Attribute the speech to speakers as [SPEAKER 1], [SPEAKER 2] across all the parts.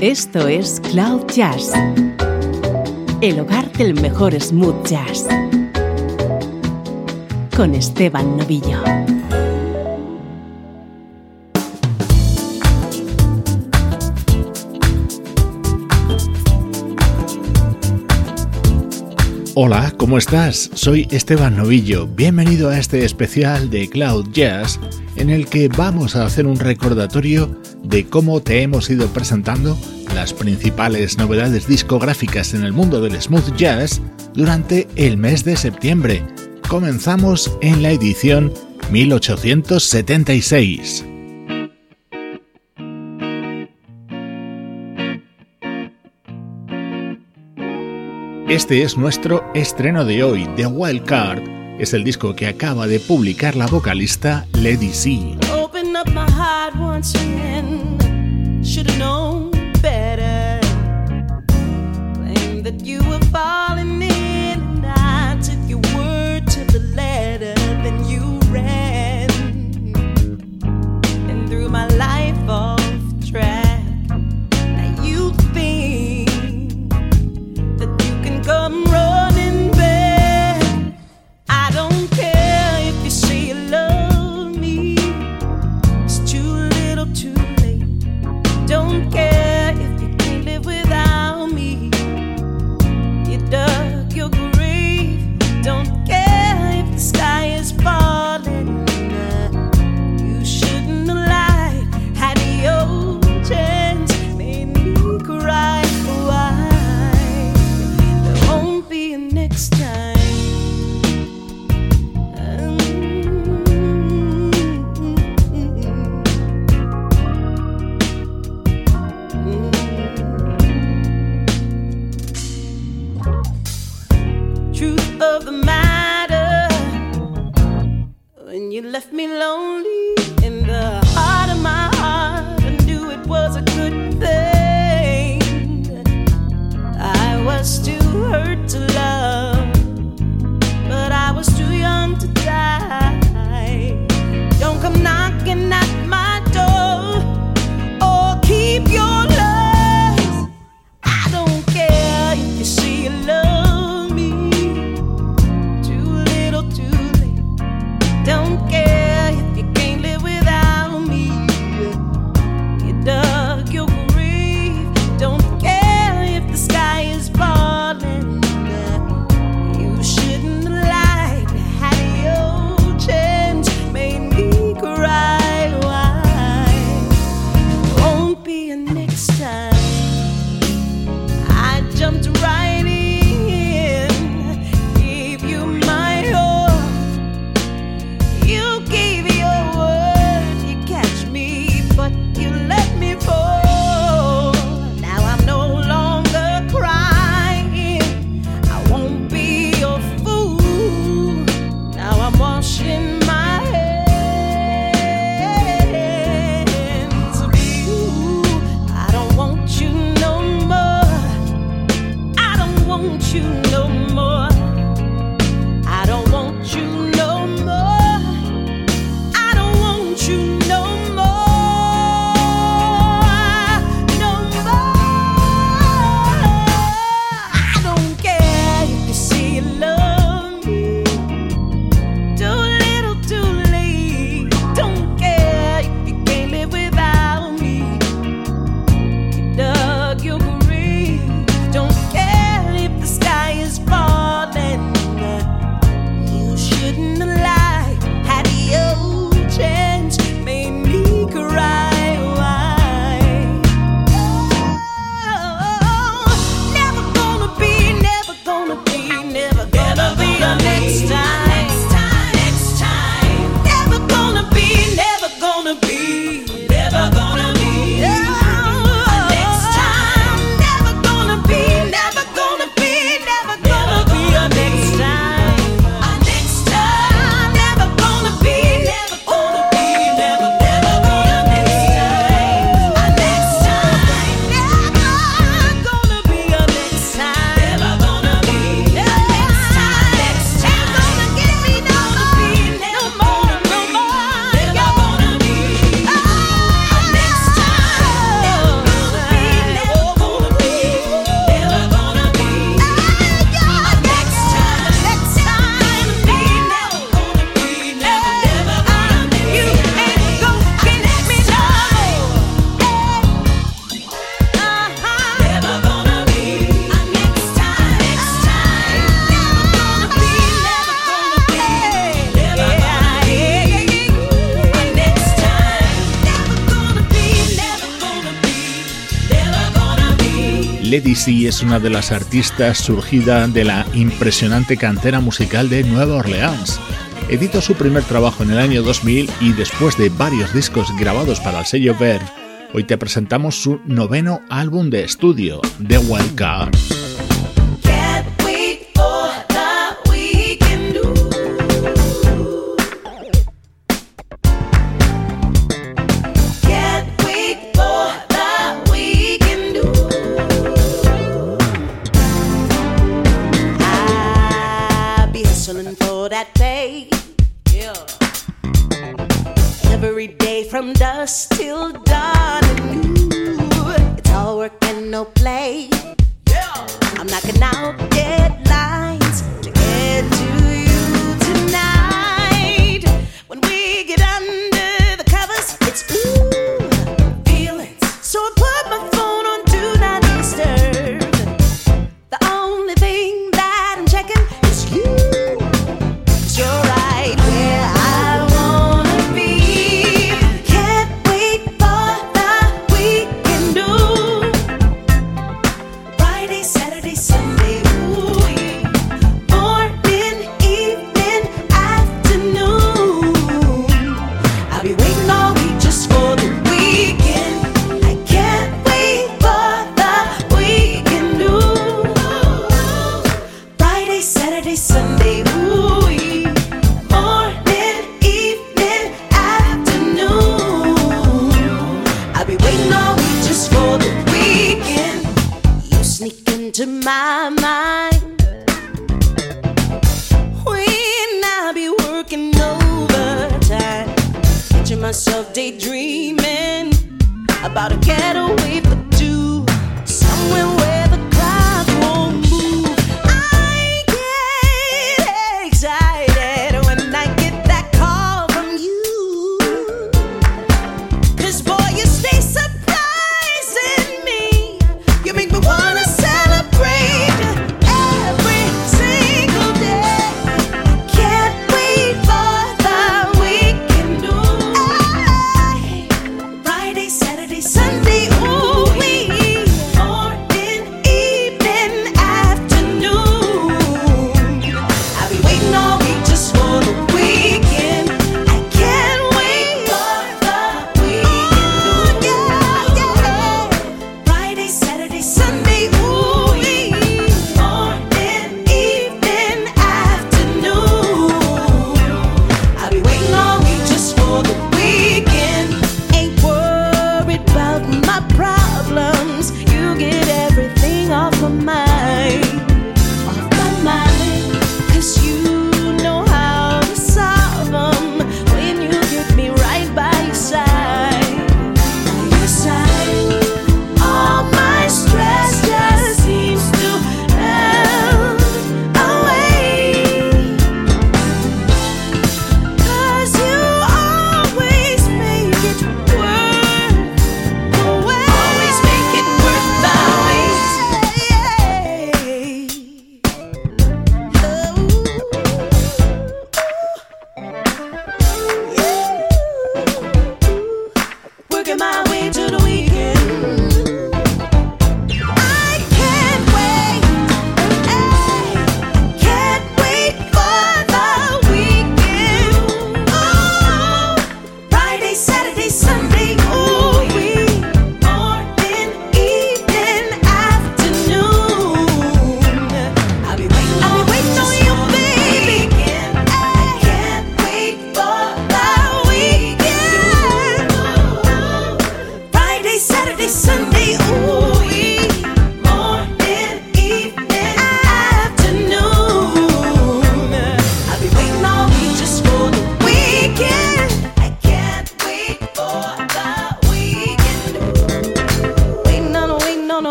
[SPEAKER 1] Esto es Cloud Jazz, el hogar del mejor smooth jazz, con Esteban Novillo.
[SPEAKER 2] Hola, ¿cómo estás? Soy Esteban Novillo. Bienvenido a este especial de Cloud Jazz en el que vamos a hacer un recordatorio de cómo te hemos ido presentando las principales novedades discográficas en el mundo del smooth jazz durante el mes de septiembre. Comenzamos en la edición 1876. Este es nuestro estreno de hoy, The Wild Card. Es el disco que acaba de publicar la vocalista Lady C.
[SPEAKER 3] Open Lady C es una de las artistas surgida de la impresionante cantera musical de Nueva Orleans. Editó su primer trabajo en el año 2000 y después de varios discos grabados para el sello Verve, hoy te presentamos su noveno álbum de estudio, The Wild Card.
[SPEAKER 4] myself daydreaming about a getaway.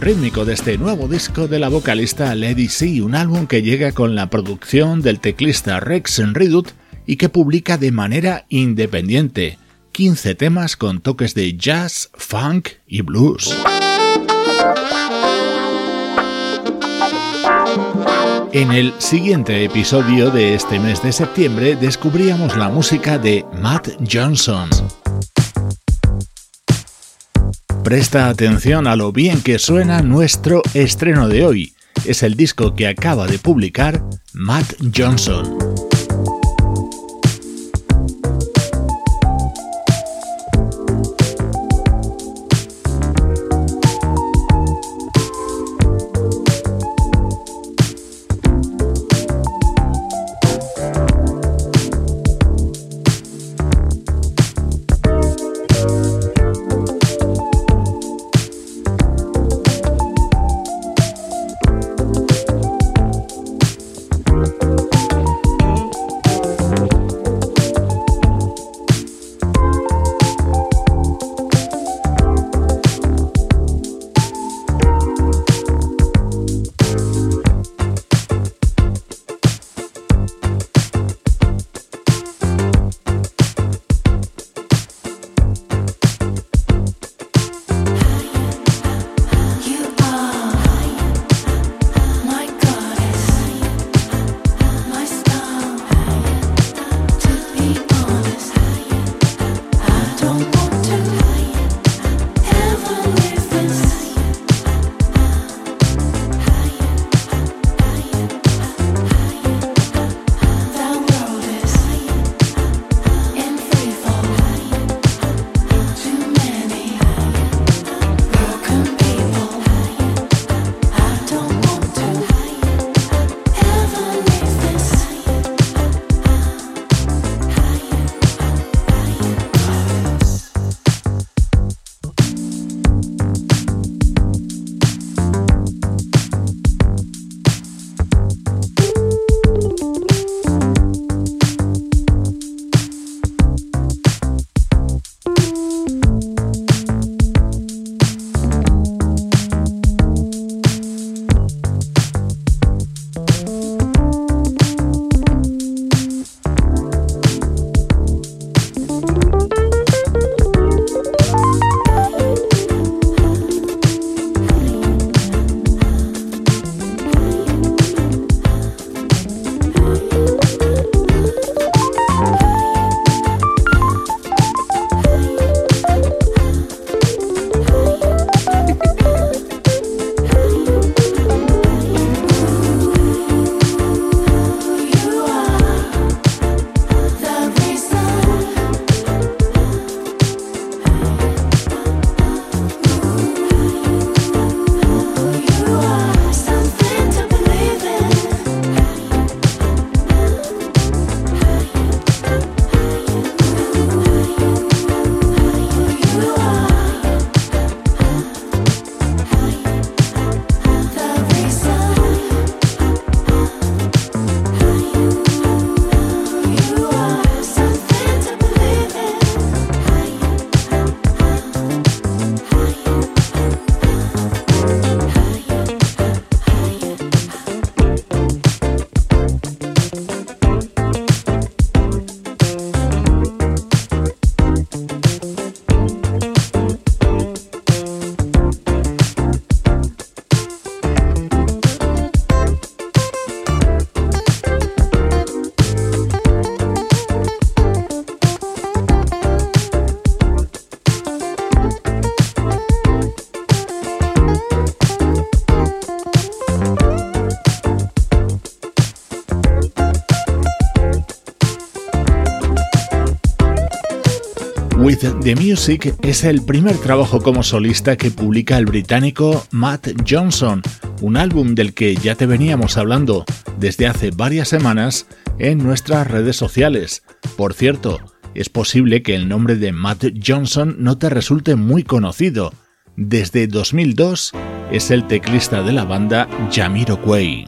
[SPEAKER 2] Rítmico de este nuevo disco de la vocalista Lady C, un álbum que llega con la producción del teclista Rex Redut y que publica de manera independiente 15 temas con toques de jazz, funk y blues. En el siguiente episodio de este mes de septiembre descubríamos la música de Matt Johnson. Presta atención a lo bien que suena nuestro estreno de hoy. Es el disco que acaba de publicar Matt Johnson. The Music es el primer trabajo como solista que publica el británico Matt Johnson, un álbum del que ya te veníamos hablando desde hace varias semanas en nuestras redes sociales. Por cierto, es posible que el nombre de Matt Johnson no te resulte muy conocido. Desde 2002 es el teclista de la banda Jamiroquai.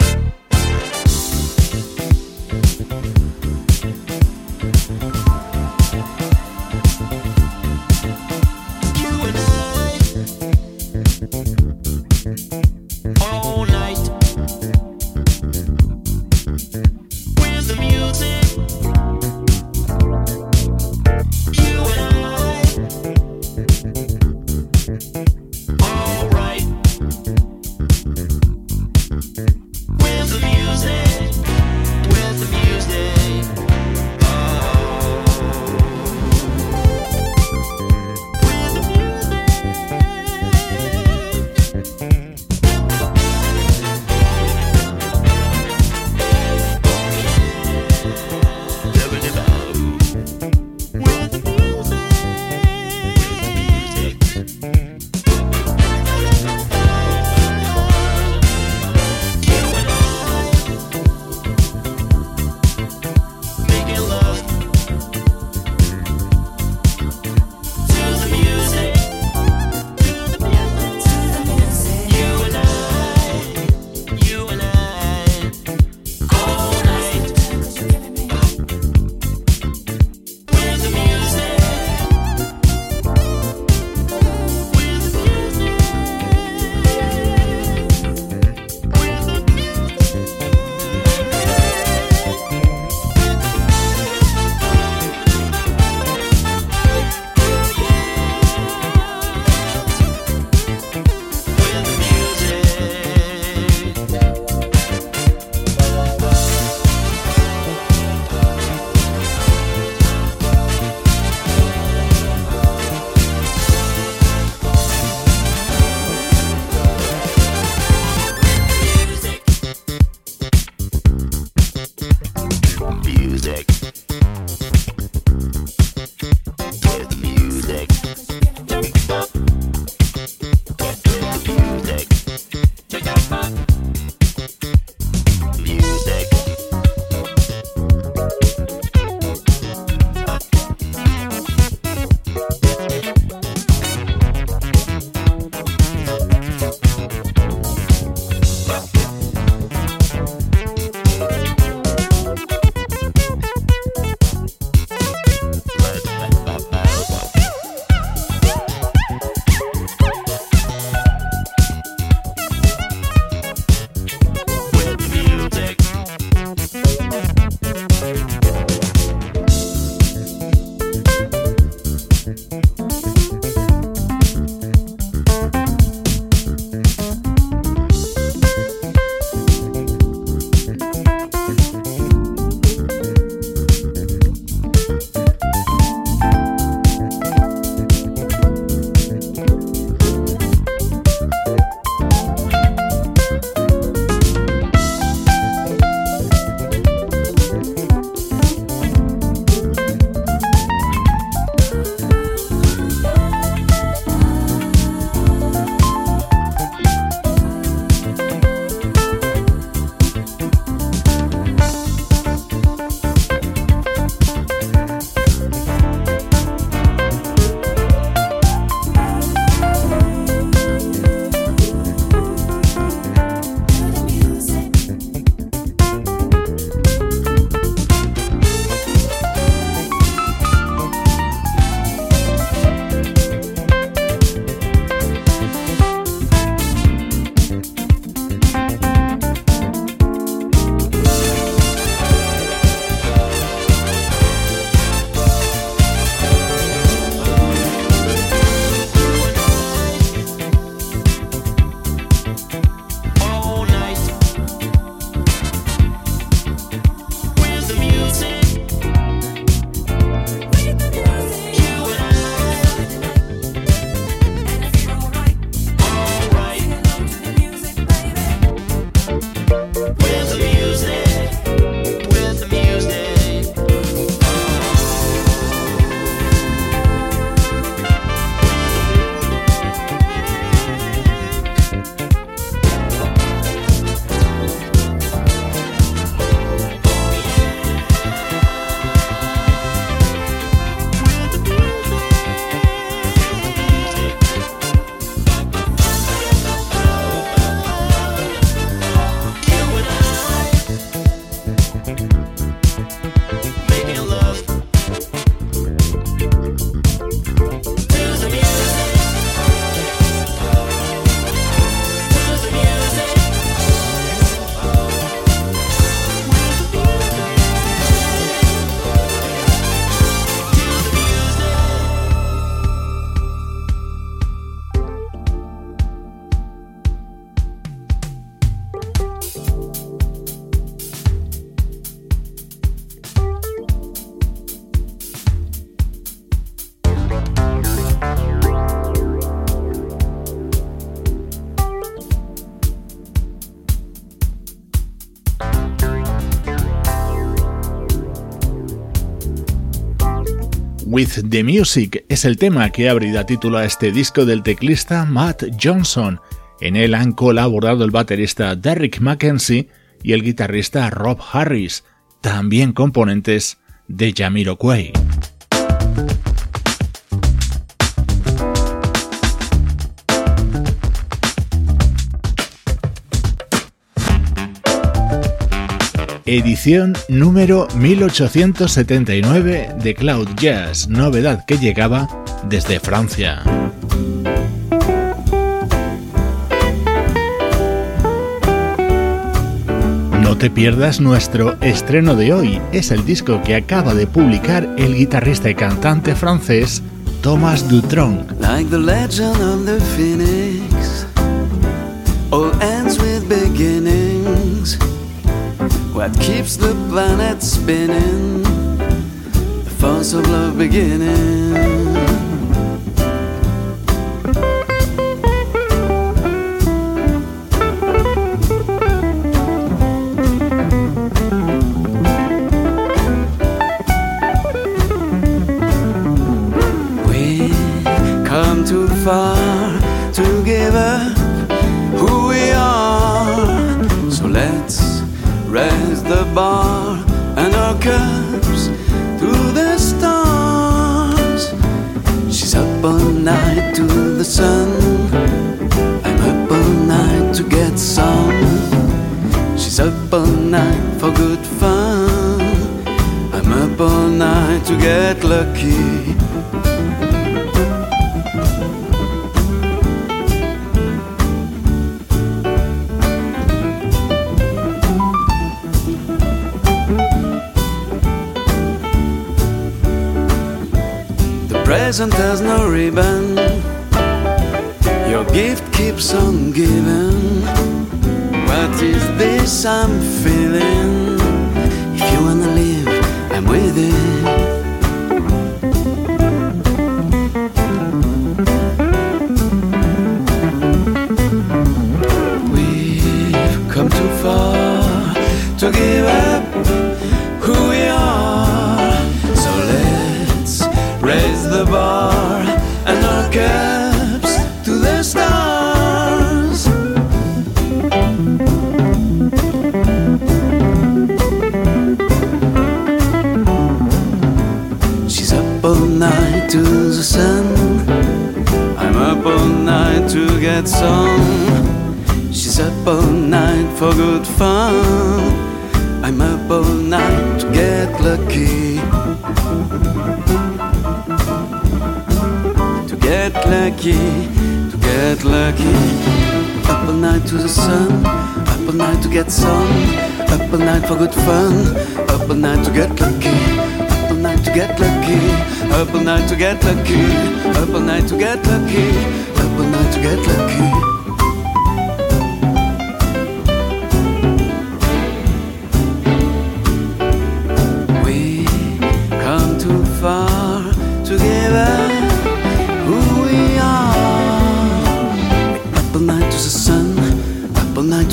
[SPEAKER 2] With the Music es el tema que ha abrido título a este disco del teclista Matt Johnson. En él han colaborado el baterista Derrick Mackenzie y el guitarrista Rob Harris, también componentes de Jamiroquai. Edición número 1879 de Cloud Jazz, novedad que llegaba desde Francia. No te pierdas nuestro estreno de hoy, es el disco que acaba de publicar el guitarrista y cantante francés Thomas Dutronc.
[SPEAKER 5] What keeps the planet spinning? The force of love beginning. The sun. I'm up all night to get some. She's up all night for good fun. I'm up all night to get lucky. present to get lucky. Up all night to the sun. Up all night to get some. Up all night for good fun. Up all night to get lucky. Up all night to get lucky. Up all night to get lucky. Up all night to get lucky. Up all night to get lucky.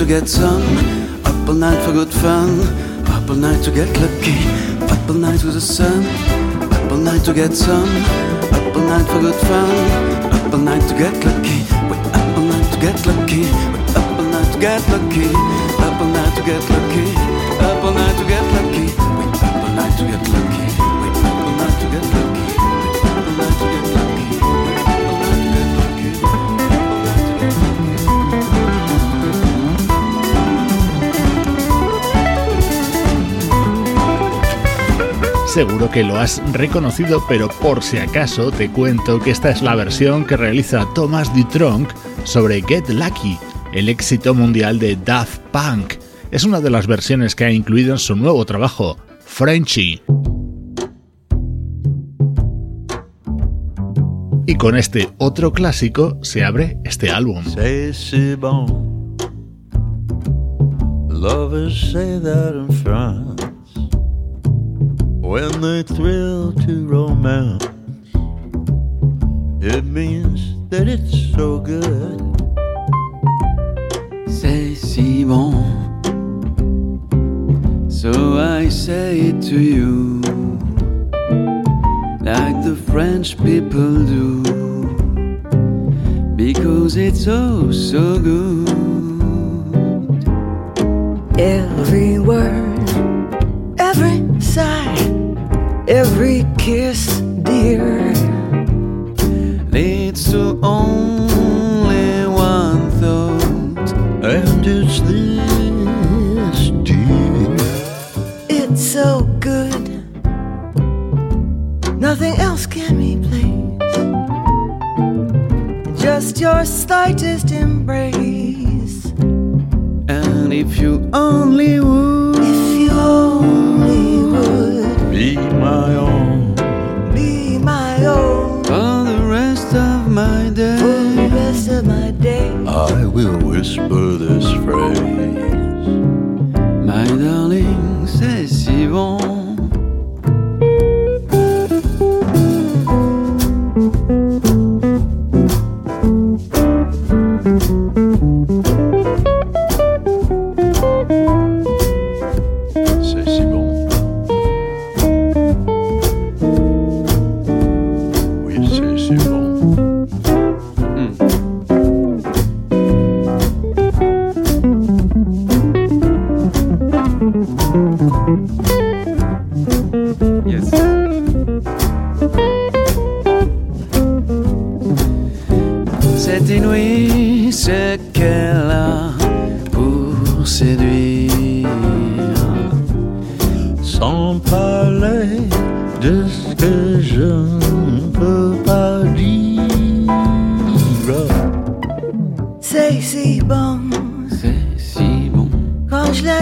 [SPEAKER 5] Get some, up all night for good fun, up all night to get lucky, up all night to the sun, up all night to get some, up all night for good fun, up all night to get lucky. We up all night to get lucky, we up all night to get lucky, up all night to get lucky, up all night to get lucky.
[SPEAKER 2] Seguro que lo has reconocido, pero por si acaso te cuento que esta es la versión que realiza Thomas Dutronc sobre Get Lucky, el éxito mundial de Daft Punk. Es una de las versiones que ha incluido en su nuevo trabajo, Frenchy. Y con este otro clásico se abre este álbum.
[SPEAKER 6] Say that in when they thrill to romance. It means that it's so good.
[SPEAKER 5] C'est si bon. So I say it to you. Like the French people do because it's so so good.
[SPEAKER 4] Every word, every kiss, dear,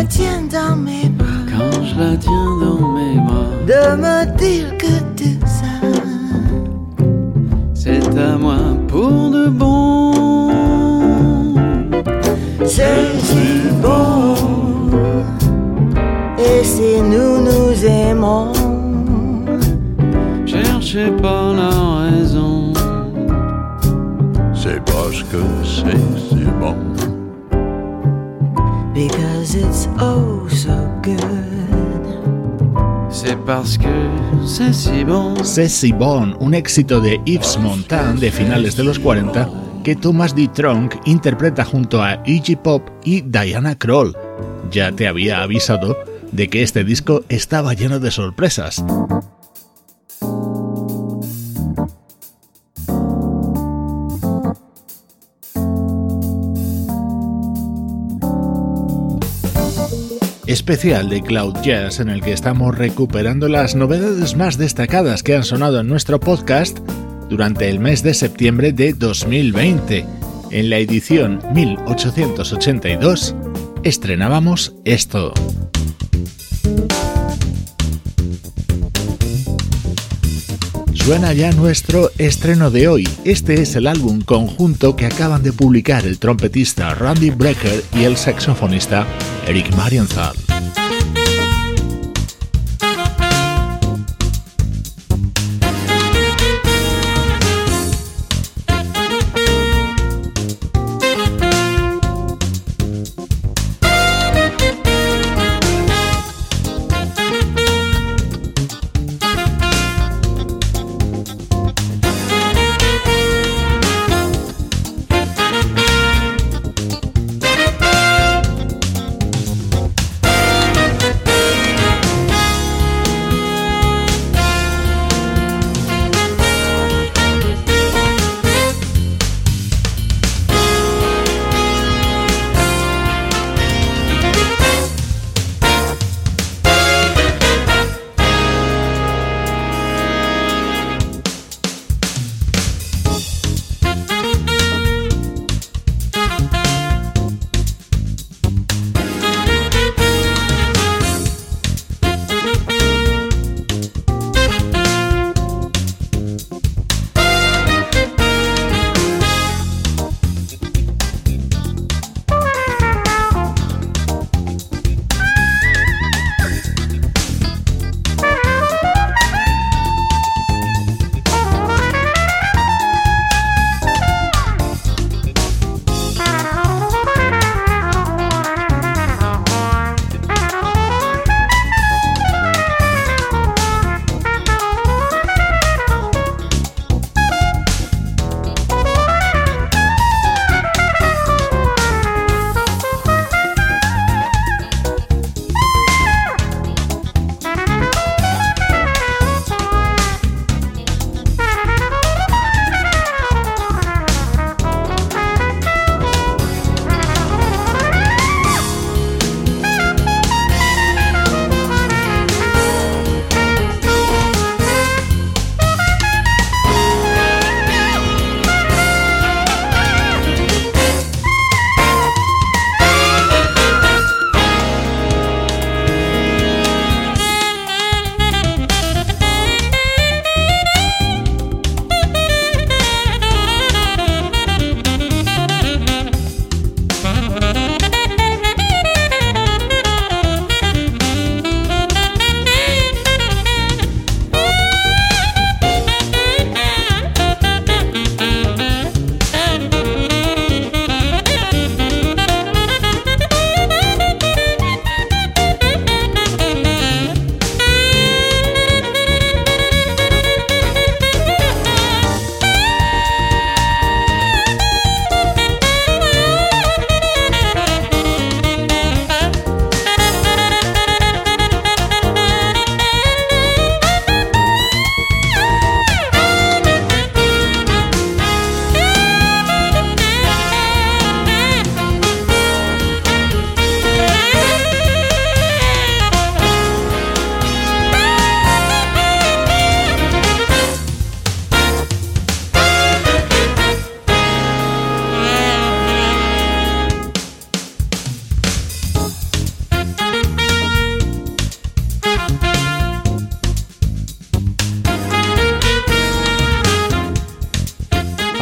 [SPEAKER 4] tiens dans mes bras
[SPEAKER 5] quand je la tiens dans mes bras.
[SPEAKER 4] de me dire que tout ça
[SPEAKER 5] C'est à moi pour de bon.
[SPEAKER 4] c'est si bon. Et si nous nous aimons,
[SPEAKER 5] Cherchez pas la raison.
[SPEAKER 6] C'est parce que c'est
[SPEAKER 5] c'est si bon.
[SPEAKER 2] Un éxito de Yves Montand de finales de los 40 que Thomas D. Trunk interpreta junto a Iggy Pop y Diana Kroll. Ya te había avisado de que este disco estaba lleno de sorpresas. Especial de Cloud Jazz en el que estamos recuperando las novedades más destacadas que han sonado en nuestro podcast durante el mes de septiembre de 2020. En la edición 1882 estrenábamos esto. Suena ya nuestro estreno de hoy. Este es el álbum conjunto que acaban de publicar el trompetista Randy Brecker y el saxofonista Eric Marienthal.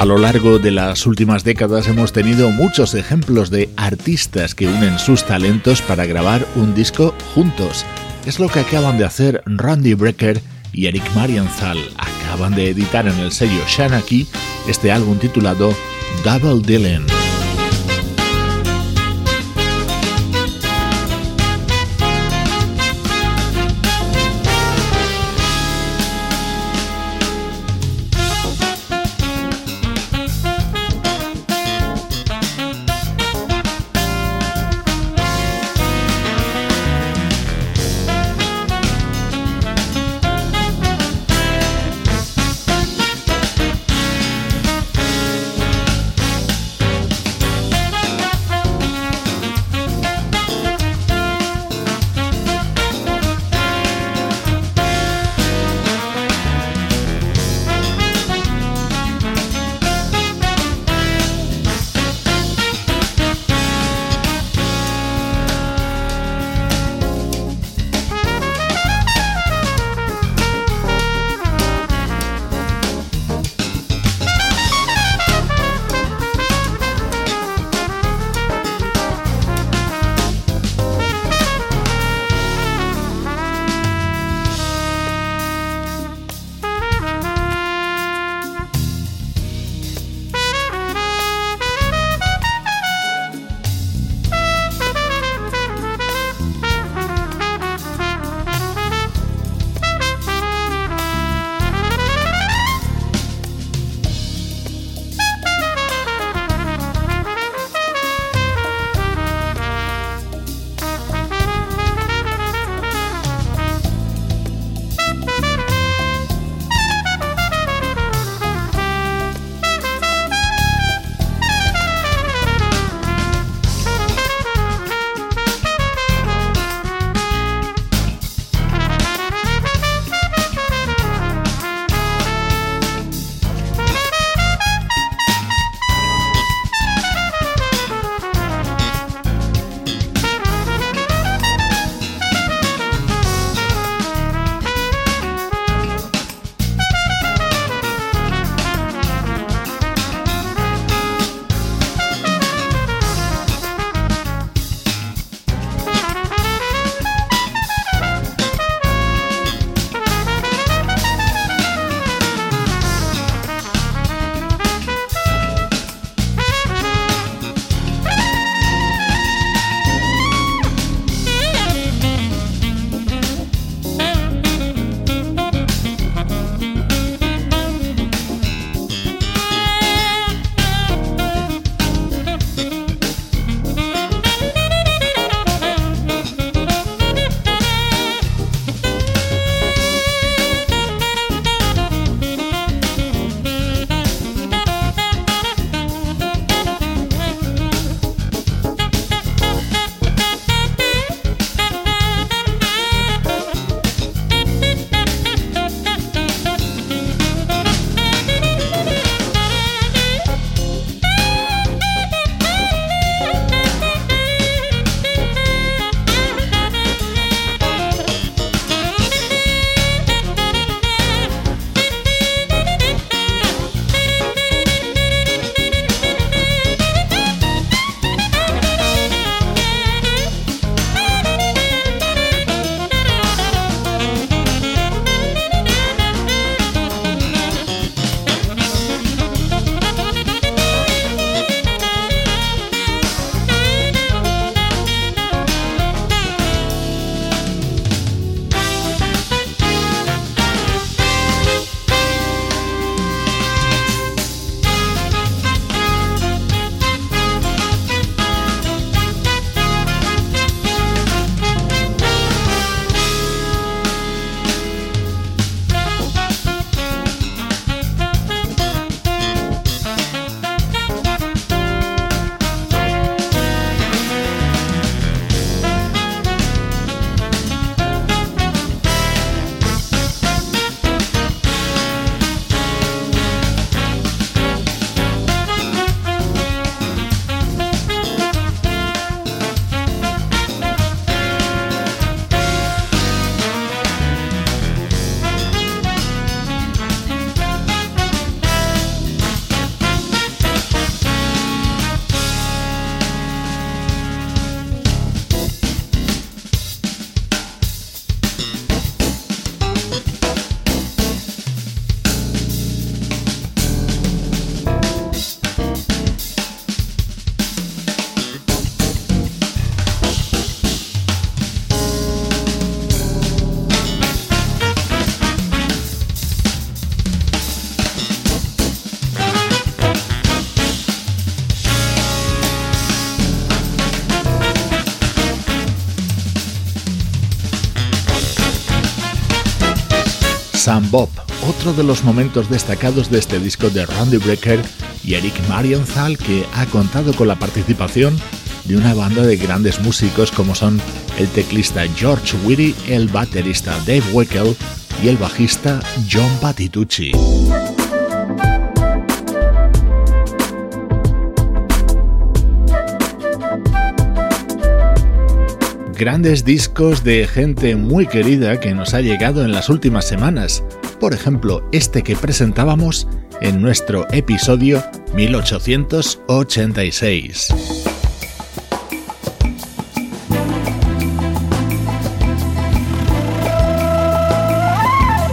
[SPEAKER 2] A lo largo de las últimas décadas hemos tenido muchos ejemplos de artistas que unen sus talentos para grabar un disco juntos. Es lo que acaban de hacer Randy Brecker y Eric Marienthal. Acaban de editar en el sello Shanaki este álbum titulado Double Dylan. Sam Bob, otro de los momentos destacados de este disco de Randy Brecker y Eric Marienthal, que ha contado con la participación de una banda de grandes músicos como son el teclista George Whitty, el baterista Dave Weckel y el bajista John Patitucci. Grandes discos de gente muy querida que nos ha llegado en las últimas semanas. Por ejemplo, este que presentábamos en nuestro episodio 1886.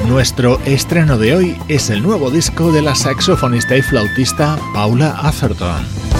[SPEAKER 2] Nuestro estreno de hoy es el nuevo disco de la saxofonista y flautista Paula Atherton.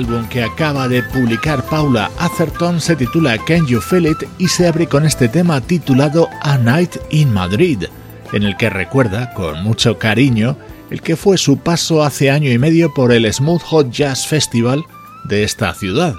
[SPEAKER 3] Álbum que acaba de publicar Paula Atherton se titula Can You Feel It y se abre con este tema titulado A Night in Madrid, en el que recuerda con mucho cariño el que fue su paso hace año y medio por el Smooth Hot Jazz Festival de esta ciudad.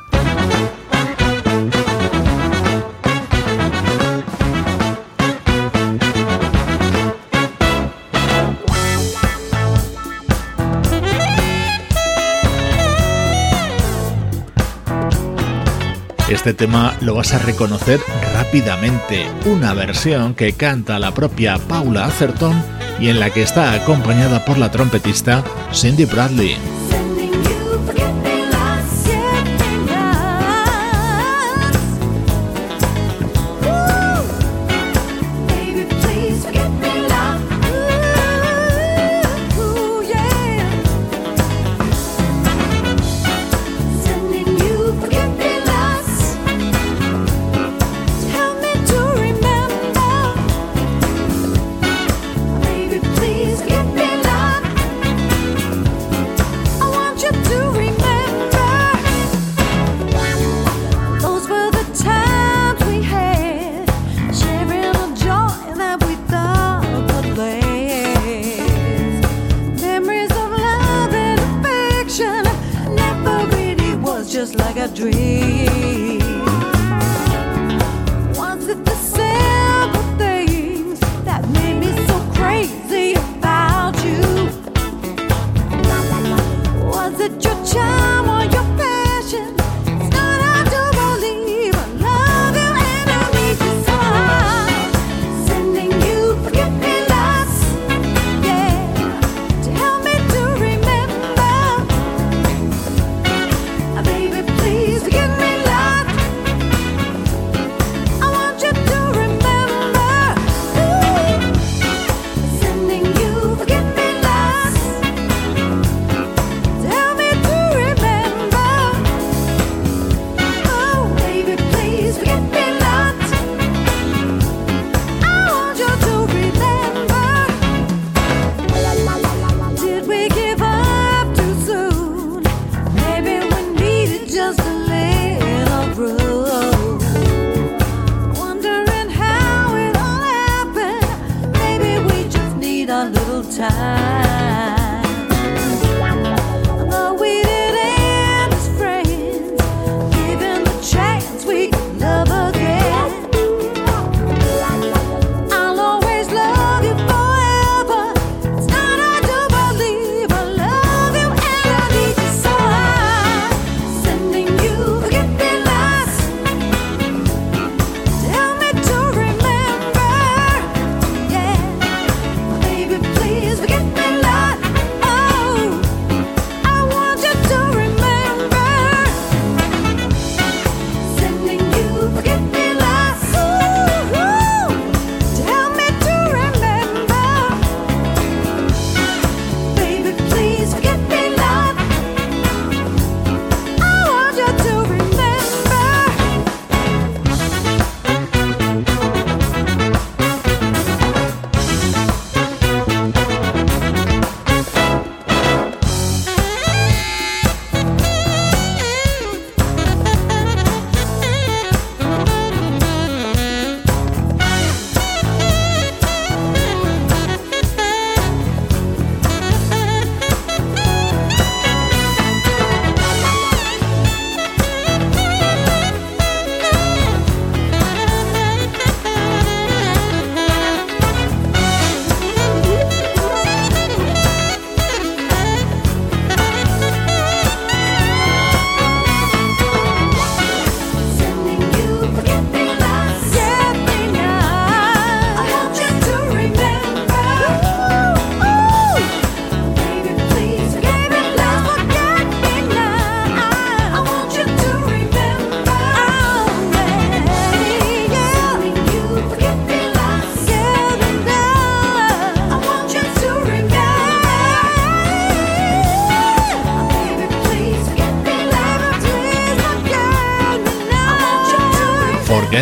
[SPEAKER 3] Este tema lo vas a reconocer rápidamente, una versión que canta la propia Paula Atherton y en la que está acompañada por la trompetista Cindy Bradley.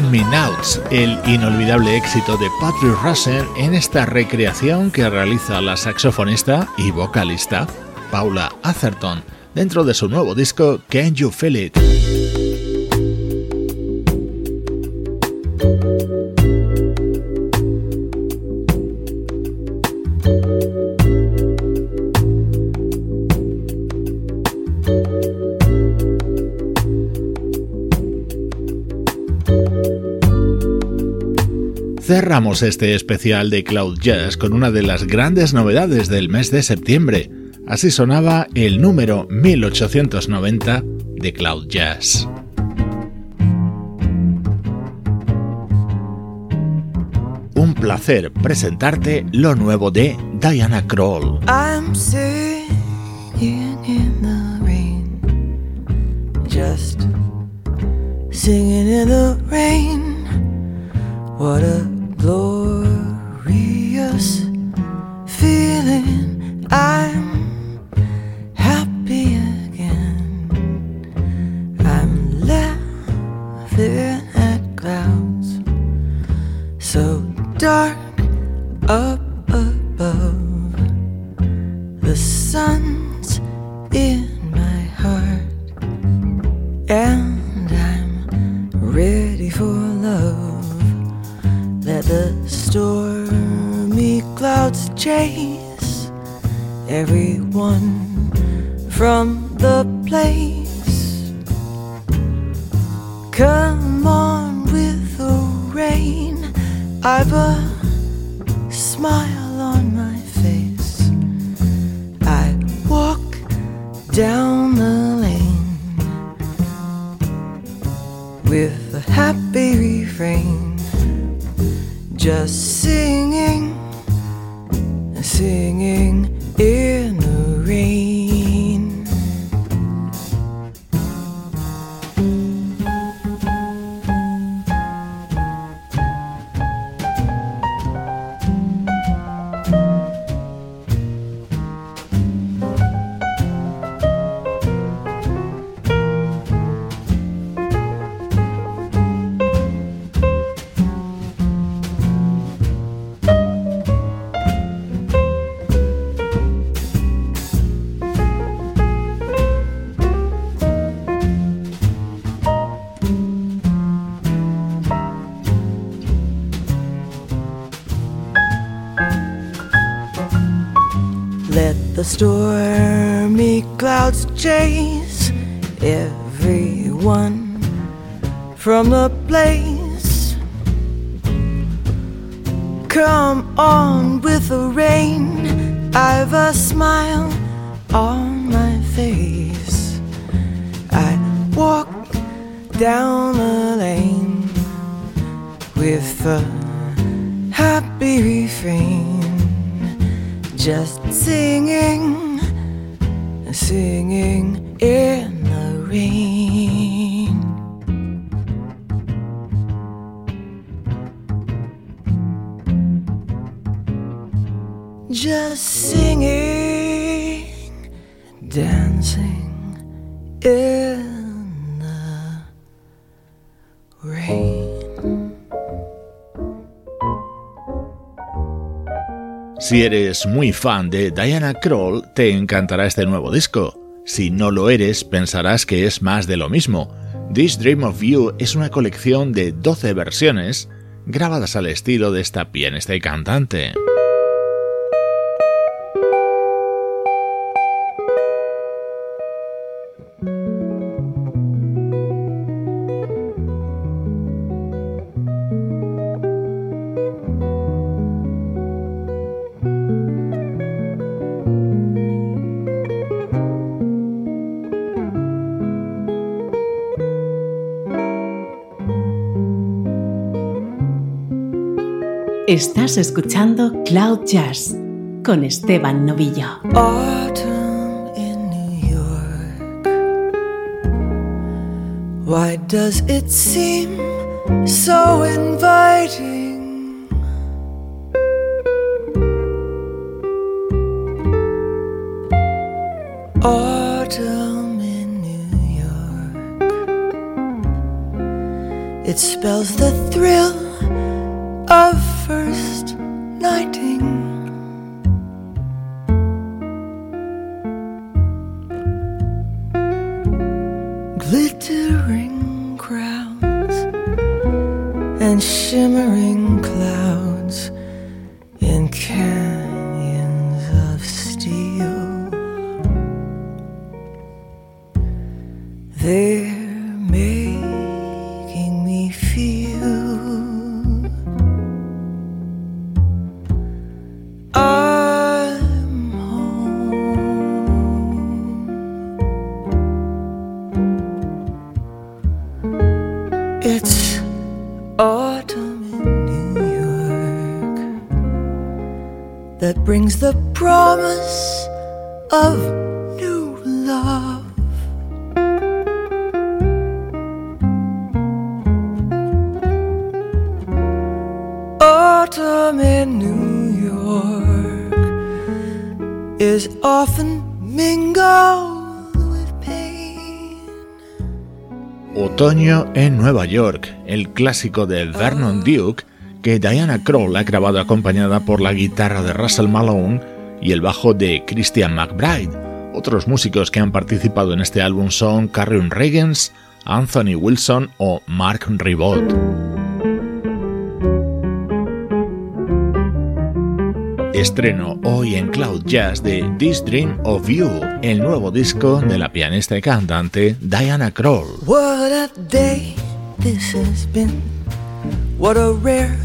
[SPEAKER 3] Me Nouts, el inolvidable éxito de Patrick Russell en esta recreación que realiza la saxofonista y vocalista Paula Atherton.
[SPEAKER 2] dentro de su nuevo disco Can You Feel It. Cerramos este especial de Cloud Jazz con una de las grandes novedades del mes de septiembre. Así sonaba el número 1890 de Cloud Jazz. Un placer presentarte lo nuevo de Diana Kroll.
[SPEAKER 4] I'm singing in the rain, just singing in the rain. What a glory. Stormy clouds chase everyone from the place. Come on with the rain. I've a smile on my face. I walk down the lane with a happy refrain just singing, singing in the rain. Just singing, dancing in
[SPEAKER 2] Si eres muy fan de Diana Kroll, te encantará este nuevo disco. Si no lo eres, pensarás que es más de lo mismo. This Dream of You es una colección de 12 versiones grabadas al estilo de esta pianista cantante.
[SPEAKER 1] Estás escuchando Cloud Jazz con Esteban Novillo.
[SPEAKER 4] Autumn in New York. Why does it seem so inviting? Autumn in New York. It spells the thrill of
[SPEAKER 2] Otoño en Nueva York, el clásico de Vernon Duke que Diana Kroll ha grabado acompañada por la guitarra de Russell Malone y el bajo de Christian McBride. Otros músicos que han participado en este álbum son Carrion Reagans, Anthony Wilson o Mark Ribot. Estreno hoy en Cloud Jazz de This Dream of You, el nuevo disco de la pianista y cantante Diana Kroll.
[SPEAKER 4] What a day this has been. What a rare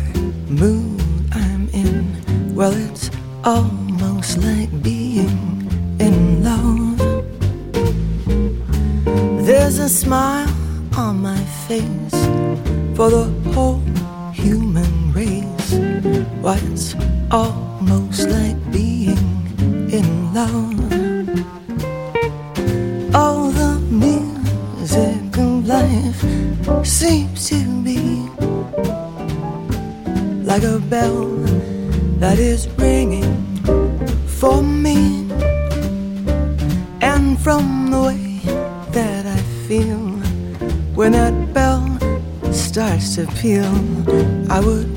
[SPEAKER 4] mood I'm in. Well, it's almost like being in love. There's a smile on my face for the whole human race. Why, it's almost like being in love. All the music of life seems to be like a bell that is ringing for me. And from the way that I feel when that bell starts to peal, I would